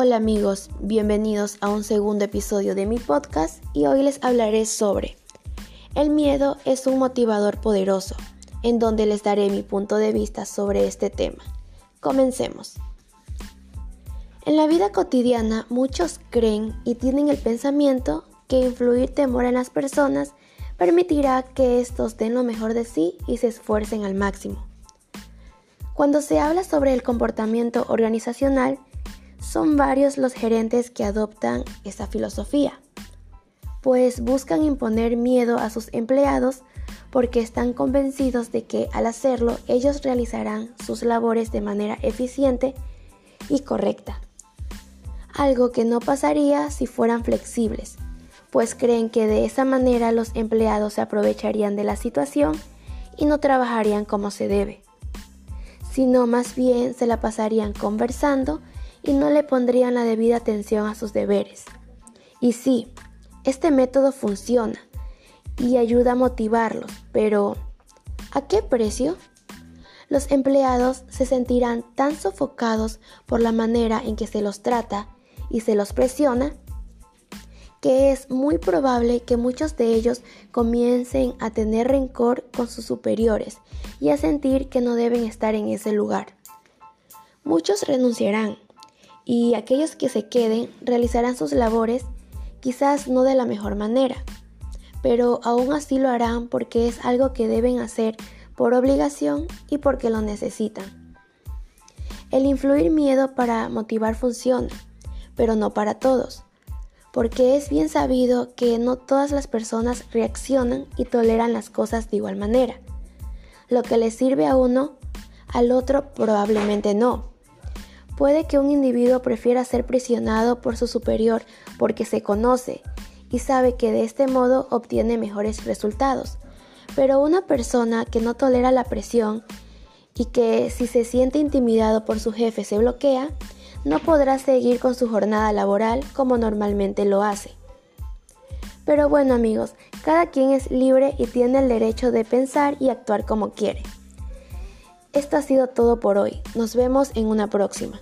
Hola amigos, bienvenidos a un segundo episodio de mi podcast y hoy les hablaré sobre El miedo es un motivador poderoso, en donde les daré mi punto de vista sobre este tema. Comencemos. En la vida cotidiana muchos creen y tienen el pensamiento que influir temor en las personas permitirá que estos den lo mejor de sí y se esfuercen al máximo. Cuando se habla sobre el comportamiento organizacional, son varios los gerentes que adoptan esta filosofía, pues buscan imponer miedo a sus empleados porque están convencidos de que al hacerlo ellos realizarán sus labores de manera eficiente y correcta. Algo que no pasaría si fueran flexibles, pues creen que de esa manera los empleados se aprovecharían de la situación y no trabajarían como se debe sino más bien se la pasarían conversando y no le pondrían la debida atención a sus deberes. Y sí, este método funciona y ayuda a motivarlos, pero ¿a qué precio? Los empleados se sentirán tan sofocados por la manera en que se los trata y se los presiona que es muy probable que muchos de ellos comiencen a tener rencor con sus superiores y a sentir que no deben estar en ese lugar. Muchos renunciarán y aquellos que se queden realizarán sus labores quizás no de la mejor manera, pero aún así lo harán porque es algo que deben hacer por obligación y porque lo necesitan. El influir miedo para motivar funciona, pero no para todos porque es bien sabido que no todas las personas reaccionan y toleran las cosas de igual manera. Lo que le sirve a uno, al otro probablemente no. Puede que un individuo prefiera ser presionado por su superior porque se conoce y sabe que de este modo obtiene mejores resultados. Pero una persona que no tolera la presión y que si se siente intimidado por su jefe se bloquea, no podrá seguir con su jornada laboral como normalmente lo hace. Pero bueno amigos, cada quien es libre y tiene el derecho de pensar y actuar como quiere. Esto ha sido todo por hoy. Nos vemos en una próxima.